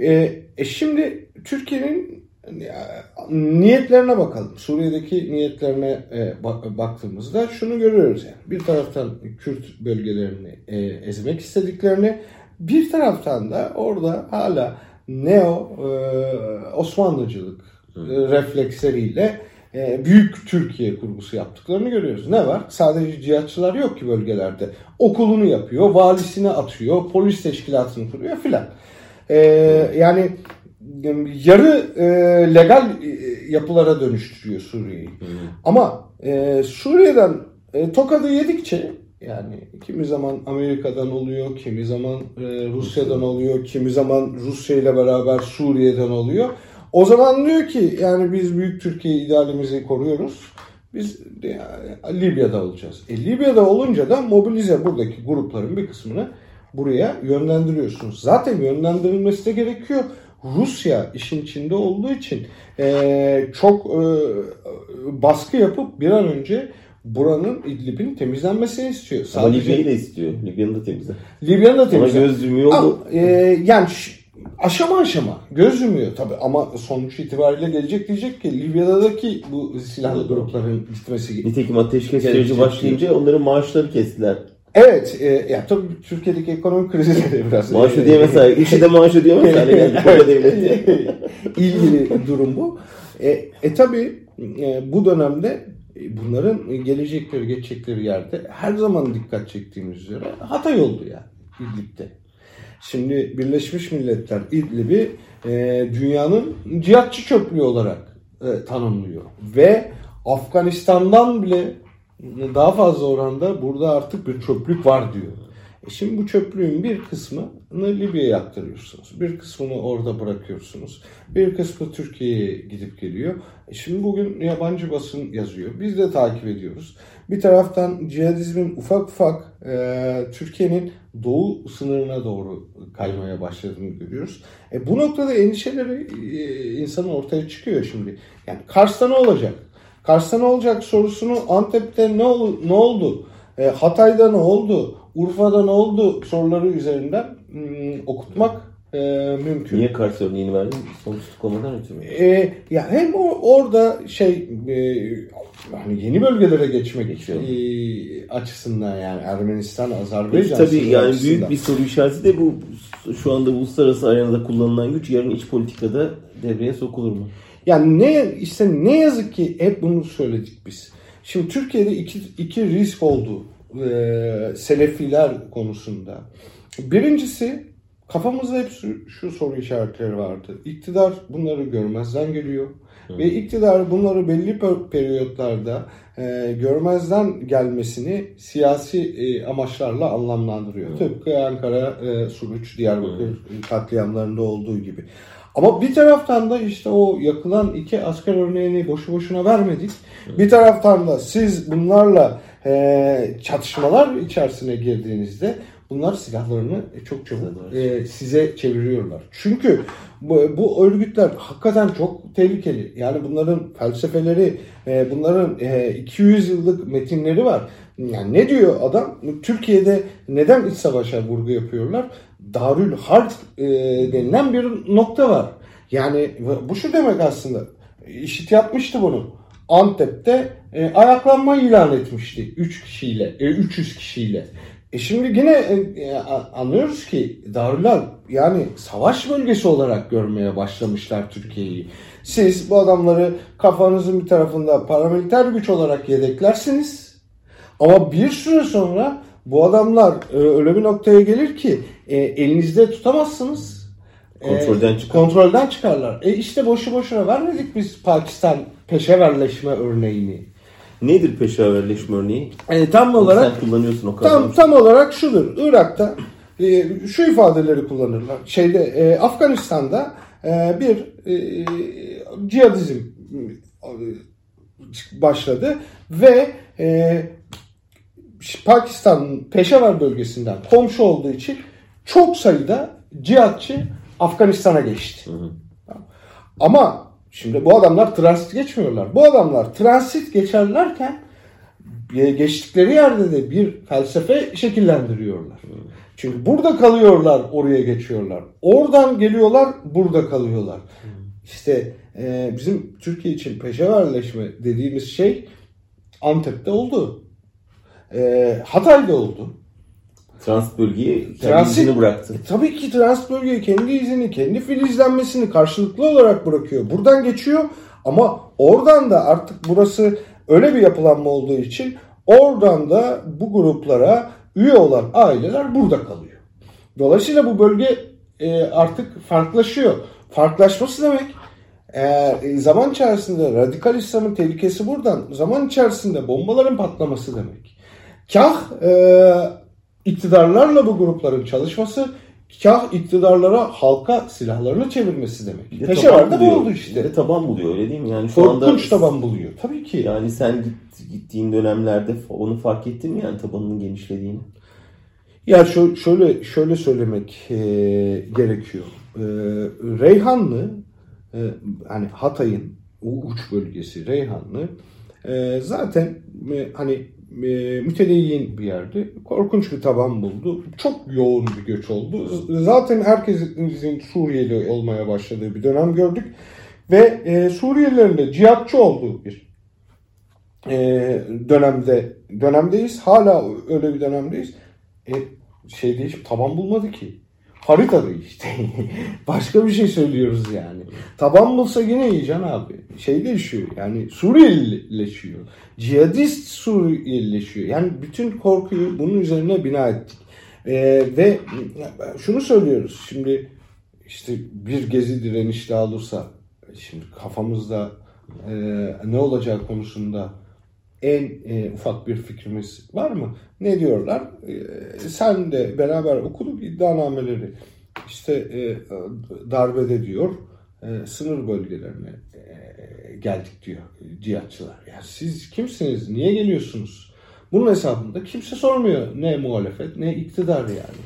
E, e şimdi Türkiye'nin e, niyetlerine bakalım. Suriye'deki niyetlerine e, bak- baktığımızda şunu görüyoruz yani. Bir taraftan Kürt bölgelerini e, ezmek istediklerini, bir taraftan da orada hala neo e, Osmanlıcılık refleksleriyle e, büyük Türkiye kurgusu yaptıklarını görüyoruz. Ne var? Sadece cihatçılar yok ki bölgelerde. Okulunu yapıyor, valisini atıyor, polis teşkilatını kuruyor filan. E, yani yarı e, legal e, yapılara dönüştürüyor Suriye'yi. Ama e, Suriye'den e, tokadı yedikçe yani kimi zaman Amerika'dan oluyor, kimi zaman e, Rusya'dan oluyor, kimi zaman Rusya ile beraber Suriye'den oluyor. O zaman diyor ki yani biz Büyük Türkiye idealimizi koruyoruz. Biz yani, Libya'da olacağız. E, Libya'da olunca da mobilize buradaki grupların bir kısmını buraya yönlendiriyorsunuz. Zaten yönlendirilmesi de gerekiyor. Rusya işin içinde olduğu için e, çok e, baskı yapıp bir an önce buranın İdlib'in temizlenmesini istiyor. Ama Libya'yı da istiyor. Libya'nın da temizle. Libya'nın da Ona temizlen. göz yumuyor e, yani aşama aşama. Göz yumuyor tabii. Ama sonuç itibariyle gelecek. Diyecek ki Libya'daki bu silahlı grupların gitmesi Nitekim ateşkes süreci başlayınca onların maaşları kestiler. Evet, e, ya tabii Türkiye'deki ekonomik krizi de biraz Maaş ödeyemez hale, işi de maaş ödeyemez hale geldi. İlgili durum bu. E, e tabii e, bu dönemde e, bunların gelecekleri, geçecekleri yerde her zaman dikkat çektiğimiz üzere Hatay oldu yani İdlib'de. Şimdi Birleşmiş Milletler İdlib'i e, dünyanın cihatçı çöplüğü olarak e, tanımlıyor. Ve Afganistan'dan bile daha fazla oranda burada artık bir çöplük var diyor. E şimdi bu çöplüğün bir kısmını Libya'ya aktarıyorsunuz. Bir kısmını orada bırakıyorsunuz. Bir kısmı Türkiye'ye gidip geliyor. E şimdi bugün yabancı basın yazıyor. Biz de takip ediyoruz. Bir taraftan cihadizmin ufak ufak e, Türkiye'nin doğu sınırına doğru kaymaya başladığını görüyoruz. E, bu noktada endişeleri e, insanın ortaya çıkıyor şimdi. Yani Kars'ta ne olacak? Kars'ta ne olacak sorusunu Antep'te ne, ol, ne oldu? E, Hatay'da ne oldu? Urfa'da ne oldu? Soruları üzerinden mm, okutmak e, mümkün. Niye Kars örneğini verdin? Sonuç tutuklamadan ötürü mü? E, ya hem o, orada şey e, hani yeni bölgelere geçmek Geçiyor. e, açısından yani Ermenistan, Azerbaycan Tabii sınırı yani açısından. büyük bir soru işareti de bu şu anda uluslararası arenada kullanılan güç yarın iç politikada devreye sokulur mu? Yani ne işte ne yazık ki hep bunu söyledik biz. Şimdi Türkiye'de iki, iki risk oldu e, Selefiler konusunda. Birincisi kafamızda hep şu, şu soru işaretleri vardı. İktidar bunları görmezden geliyor. Ve iktidar bunları belli per- periyotlarda e, görmezden gelmesini siyasi e, amaçlarla anlamlandırıyor. Tıpkı Ankara, e, Suruç, Diyarbakır katliamlarında olduğu gibi. Ama bir taraftan da işte o yakılan iki asker örneğini boşu boşuna vermedik. Bir taraftan da siz bunlarla e, çatışmalar içerisine girdiğinizde bunlar silahlarını çok çabuk e, size çeviriyorlar. Çünkü bu, bu örgütler hakikaten çok tehlikeli. Yani bunların felsefeleri, e, bunların e, 200 yıllık metinleri var. Yani ne diyor adam? Türkiye'de neden iç savaşa vurgu yapıyorlar? Darül Harp e, denilen bir nokta var. Yani bu şu demek aslında. İşit yapmıştı bunu. Antep'te e, ayaklanma ilan etmişti 3 kişiyle, e, 300 kişiyle. E şimdi yine e, e anlıyoruz ki Darül Harp yani savaş bölgesi olarak görmeye başlamışlar Türkiye'yi. Siz bu adamları kafanızın bir tarafında paramiliter güç olarak yedeklersiniz. Ama bir süre sonra bu adamlar e, öyle bir noktaya gelir ki e, elinizde tutamazsınız. E, kontrolden e, çıkar. Kontrolden çıkarlar. E işte boşu boşuna vermedik biz Pakistan peşeverleşme örneğini. Nedir peşeverleşme örneği? E, tam olarak sen kullanıyorsun o kadar. Tam tam olarak şudur. Irak'ta e, şu ifadeleri kullanırlar. Şeyde e, Afganistan'da e, bir e, cihadizm e, başladı ve e, Pakistan'ın Peşavar bölgesinden komşu olduğu için çok sayıda cihatçı Afganistan'a geçti. Hı hı. Ama şimdi bu adamlar transit geçmiyorlar. Bu adamlar transit geçerlerken geçtikleri yerde de bir felsefe şekillendiriyorlar. Çünkü burada kalıyorlar, oraya geçiyorlar. Oradan geliyorlar, burada kalıyorlar. İşte e, bizim Türkiye için peşeverleşme dediğimiz şey Antep'te oldu. E, Hatay'da oldu. Transit bölgeyi kendi Transit, izini bıraktı. E, tabii ki transit bölgeyi kendi izini, kendi filizlenmesini karşılıklı olarak bırakıyor. Buradan geçiyor ama oradan da artık burası öyle bir yapılanma olduğu için oradan da bu gruplara üye olan aileler burada kalıyor. Dolayısıyla bu bölge e, artık farklılaşıyor. Farklılaşması demek e, zaman içerisinde radikal İslam'ın tehlikesi buradan. Zaman içerisinde bombaların patlaması demek. Kah e, iktidarlarla bu grupların çalışması, kah iktidarlara halka silahlarını çevirmesi demek. Bir Peşevarda bu oldu işte. Bir taban buluyor öyle değil mi? Yani şu Korkunç anda taban buluyor. Tabii ki. Yani sen gittiğin dönemlerde onu fark ettin mi yani tabanının genişlediğini? Ya şöyle şöyle söylemek e, gerekiyor. E, Reyhanlı e, hani Hatay'ın uç bölgesi Reyhanlı e, zaten e, hani e, mütedeyyin bir yerde. Korkunç bir taban buldu. Çok yoğun bir göç oldu. Zaten herkesin Suriyeli olmaya başladığı bir dönem gördük. Ve e, Suriyelilerin de cihatçı olduğu bir e, dönemde dönemdeyiz. Hala öyle bir dönemdeyiz. E, şey hiç taban bulmadı ki. Haritada işte. Başka bir şey söylüyoruz yani. Taban bulsa yine yiyeceksin abi. Şey değişiyor yani Suriyelileşiyor. Cihadist Suriyelileşiyor. Yani bütün korkuyu bunun üzerine bina ettik. Ee, ve şunu söylüyoruz. Şimdi işte bir gezi direnişte olursa şimdi kafamızda e, ne olacağı konusunda en e, ufak bir fikrimiz var mı? Ne diyorlar? E, sen de beraber okuduk iddianameleri. İşte e, darbede diyor e, sınır bölgelerine e, geldik diyor cihatçılar. Ya siz kimsiniz? Niye geliyorsunuz? Bunun hesabında kimse sormuyor. Ne muhalefet ne iktidar yani.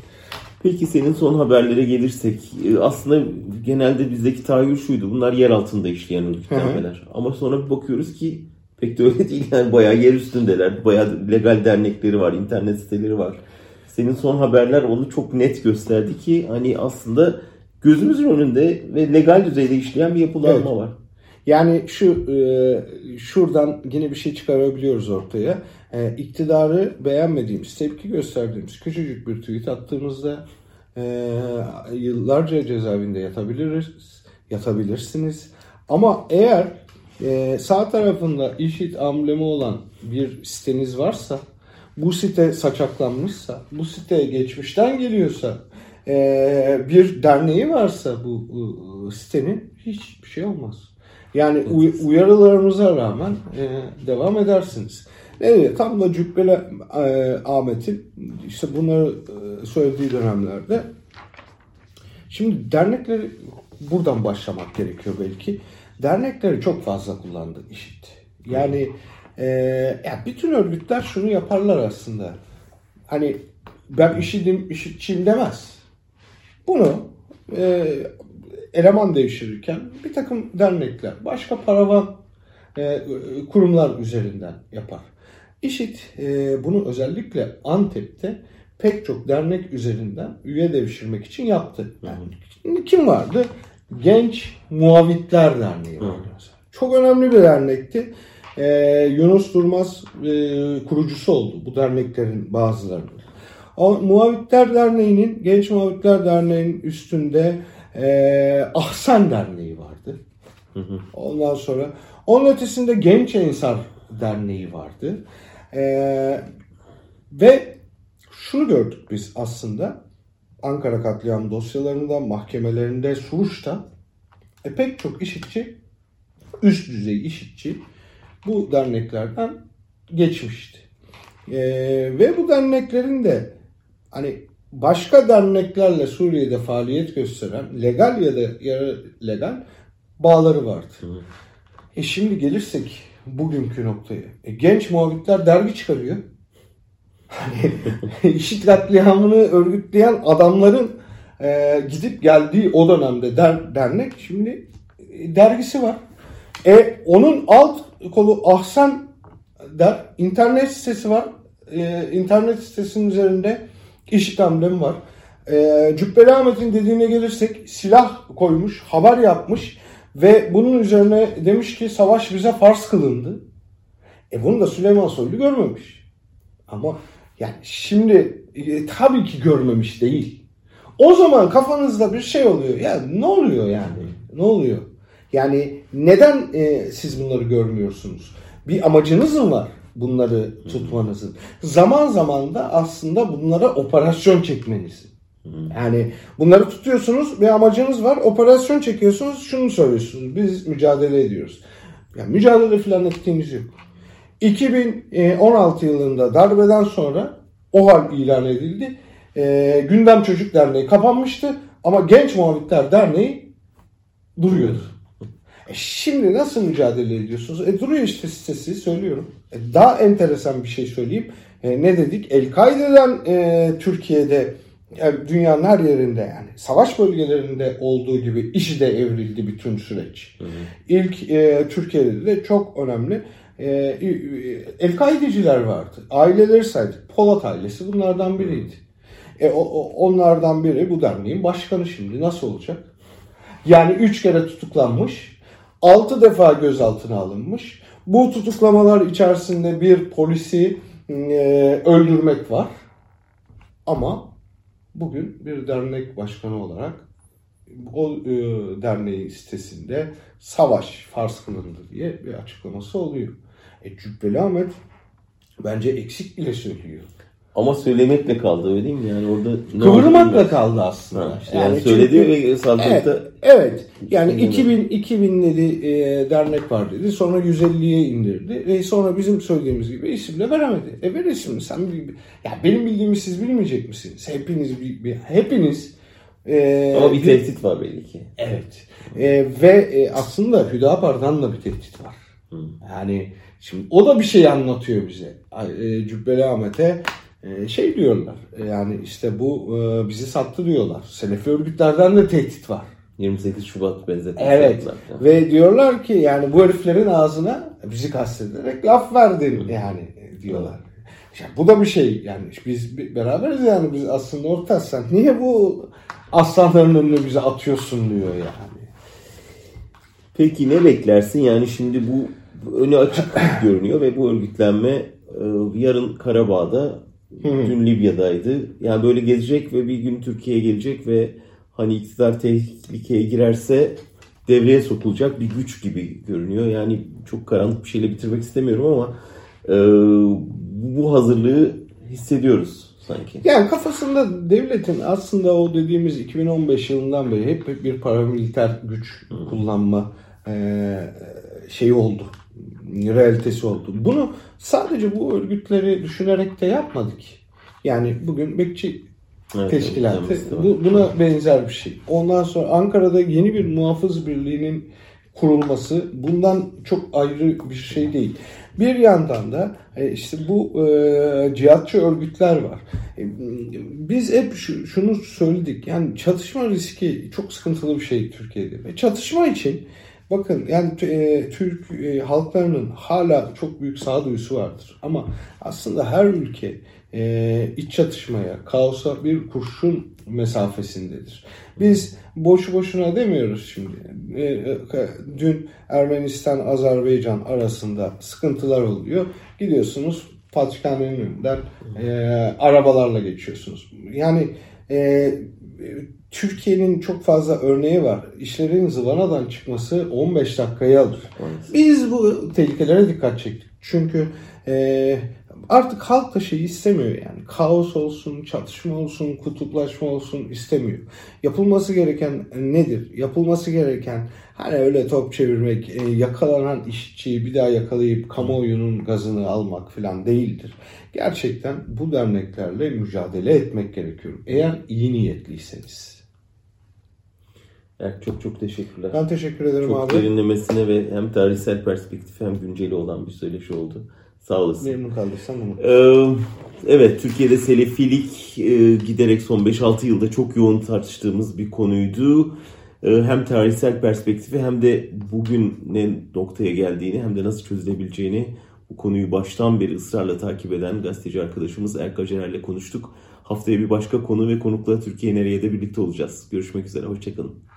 Peki senin son haberlere gelirsek e, aslında genelde bizdeki tahayyül şuydu. Bunlar yer altında işleyen örgütlenmeler. Ama sonra bir bakıyoruz ki Pek de öyle değil yani bayağı yer üstündeler. Bayağı legal dernekleri var, internet siteleri var. Senin son haberler onu çok net gösterdi ki hani aslında gözümüzün önünde ve legal düzeyde işleyen bir yapılanma evet. var. Yani şu e, şuradan yine bir şey çıkarabiliyoruz ortaya. E, iktidarı beğenmediğimiz, tepki gösterdiğimiz küçücük bir tweet attığımızda e, yıllarca cezaevinde yatabiliriz, yatabilirsiniz. Ama eğer ee, sağ tarafında işit amblemi olan bir siteniz varsa, bu site saçaklanmışsa, bu site geçmişten geliyorsa, e, bir derneği varsa bu, bu sitenin hiçbir şey olmaz. Yani uy- uyarılarımıza rağmen e, devam edersiniz. Evet, tam da Cübbeli e, Ahmet'in işte bunları e, söylediği dönemlerde şimdi dernekleri buradan başlamak gerekiyor belki dernekleri çok fazla kullandı IŞİD. Yani e, ya bütün örgütler şunu yaparlar aslında. Hani ben IŞİD'im, IŞİD'çiyim demez. Bunu e, eleman devşirirken bir takım dernekler, başka paravan e, kurumlar üzerinden yapar. IŞİD e, bunu özellikle Antep'te pek çok dernek üzerinden üye devşirmek için yaptı. Yani kim vardı? Genç Muavitler Derneği vardı mesela. Çok önemli bir dernekti. Ee, Yunus Durmaz e, kurucusu oldu bu derneklerin bazılarının. O, Muavitler Derneği'nin, Genç Muavitler Derneği'nin üstünde e, Ahsen Derneği vardı. Ondan sonra onun ötesinde Genç Ensar Derneği vardı. E, ve şunu gördük biz aslında Ankara katliam dosyalarında, mahkemelerinde, Suruç'ta e, pek çok işitçi, üst düzey işitçi bu derneklerden geçmişti. E, ve bu derneklerin de hani başka derneklerle Suriye'de faaliyet gösteren legal ya da yarı legal bağları vardı. E şimdi gelirsek bugünkü noktaya. E, genç muhabitler dergi çıkarıyor. Hani işit katliamını örgütleyen adamların e, gidip geldiği o dönemde der, dernek şimdi e, dergisi var. E onun alt kolu Ahsen der internet sitesi var. E, internet sitesinin üzerinde işit amblemi var. E, Cübbeli Ahmet'in dediğine gelirsek silah koymuş, haber yapmış ve bunun üzerine demiş ki savaş bize farz kılındı. E bunu da Süleyman Soylu görmemiş. Ama yani şimdi e, tabii ki görmemiş değil. O zaman kafanızda bir şey oluyor. Ya ne oluyor yani? Ne oluyor? Yani neden e, siz bunları görmüyorsunuz? Bir amacınız mı var bunları tutmanızın? Zaman zaman da aslında bunlara operasyon çekmenizin. Yani bunları tutuyorsunuz ve amacınız var. Operasyon çekiyorsunuz. Şunu söylüyorsunuz. Biz mücadele ediyoruz. Yani mücadele falan ettiğiniz yok. 2016 yılında darbeden sonra o hal ilan edildi. E, Gündem Çocuk Derneği kapanmıştı ama Genç Muhabitler Derneği duruyordu. E şimdi nasıl mücadele ediyorsunuz? E duruyor işte sitesi söylüyorum. E daha enteresan bir şey söyleyeyim. E, ne dedik? El-Kaide'den e, Türkiye'de yani dünyanın her yerinde yani savaş bölgelerinde olduğu gibi işi de evrildi bütün süreç. Hı hı. İlk e, Türkiye'de de çok önemli e, El-Kaideciler vardı. Aileleri saydık. Polat ailesi bunlardan biriydi. E, o, onlardan biri bu derneğin başkanı şimdi. Nasıl olacak? Yani üç kere tutuklanmış. Altı defa gözaltına alınmış. Bu tutuklamalar içerisinde bir polisi e, öldürmek var. Ama bugün bir dernek başkanı olarak o e, derneğin sitesinde savaş farz kılındı diye bir açıklaması oluyor. E, Cübbeli Ahmet bence eksik bile söylüyor. Ama söylemekle kaldı öyle değil mi? Yani orada kıvırmakla kaldı aslında. Ha, işte yani, yani söyledi ve savcılıkta evet, evet. Yani 2000 2000 dedi e, dernek var dedi. Sonra 150'ye indirdi ve sonra bizim söylediğimiz gibi isimle veremedi. E ver ismini sen ya benim bildiğimi siz bilmeyecek misiniz? Hepiniz bir, bir hepiniz e, Ama bir tehdit var belli ki. Evet. E, ve e, aslında Hüdapar'dan da bir tehdit var. Hmm. Yani Şimdi o da bir şey anlatıyor bize. E, Cübbeli Ahmet'e e, şey diyorlar. E, yani işte bu bizi sattı diyorlar. Selefi örgütlerden de tehdit var. 28 Şubat benzetmiş. Evet. Ve diyorlar ki yani bu heriflerin ağzına bizi kastederek laf verdin yani diyorlar. Yani bu da bir şey yani biz beraberiz yani biz aslında ortağız sen niye bu aslanların önüne bizi atıyorsun diyor yani. Peki ne beklersin yani şimdi bu önü açık görünüyor ve bu örgütlenme e, yarın Karabağ'da, dün Libya'daydı. Yani böyle gelecek ve bir gün Türkiye'ye gelecek ve hani iktidar tehlikeye girerse devreye sokulacak bir güç gibi görünüyor. Yani çok karanlık bir şeyle bitirmek istemiyorum ama e, bu hazırlığı hissediyoruz sanki. Yani kafasında devletin aslında o dediğimiz 2015 yılından beri hep bir paramiliter güç kullanma e, şeyi oldu realitesi oldu. Bunu sadece bu örgütleri düşünerek de yapmadık. Yani bugün bekçi evet, teşkilatı bu, buna benzer bir şey. Ondan sonra Ankara'da yeni bir muhafız birliğinin kurulması bundan çok ayrı bir şey değil. Bir yandan da e, işte bu e, cihatçı örgütler var. E, biz hep şu, şunu söyledik. Yani çatışma riski çok sıkıntılı bir şey Türkiye'de. Ve çatışma için Bakın yani e, Türk e, halklarının hala çok büyük sağduyusu vardır. Ama aslında her ülke e, iç çatışmaya, kaosa bir kurşun mesafesindedir. Biz boşu boşuna demiyoruz şimdi. E, e, dün Ermenistan-Azerbaycan arasında sıkıntılar oluyor. Gidiyorsunuz patrikhanenin önünden e, arabalarla geçiyorsunuz. Yani e, Türkiye'nin çok fazla örneği var. İşlerin zıvanadan çıkması 15 dakikayı alır. Biz bu tehlikelere dikkat çektik. Çünkü e, artık halk da şeyi istemiyor yani. Kaos olsun, çatışma olsun, kutuplaşma olsun istemiyor. Yapılması gereken nedir? Yapılması gereken hani öyle top çevirmek, e, yakalanan işçiyi bir daha yakalayıp kamuoyunun gazını almak falan değildir. Gerçekten bu derneklerle mücadele etmek gerekiyor. Eğer iyi niyetliyseniz. Evet, çok çok teşekkürler. Ben teşekkür ederim çok abi. Çok derinlemesine ve hem tarihsel perspektif hem günceli olan bir söyleşi oldu. Sağ olasın. Memnun kaldıysam mutlu. Ee, evet, Türkiye'de selefilik e, giderek son 5-6 yılda çok yoğun tartıştığımız bir konuydu. E, hem tarihsel perspektifi hem de bugün ne noktaya geldiğini hem de nasıl çözülebileceğini bu konuyu baştan beri ısrarla takip eden gazeteci arkadaşımız Erka Cener'le konuştuk. Haftaya bir başka konu ve konukla Türkiye nereye de birlikte olacağız. Görüşmek üzere, hoşçakalın.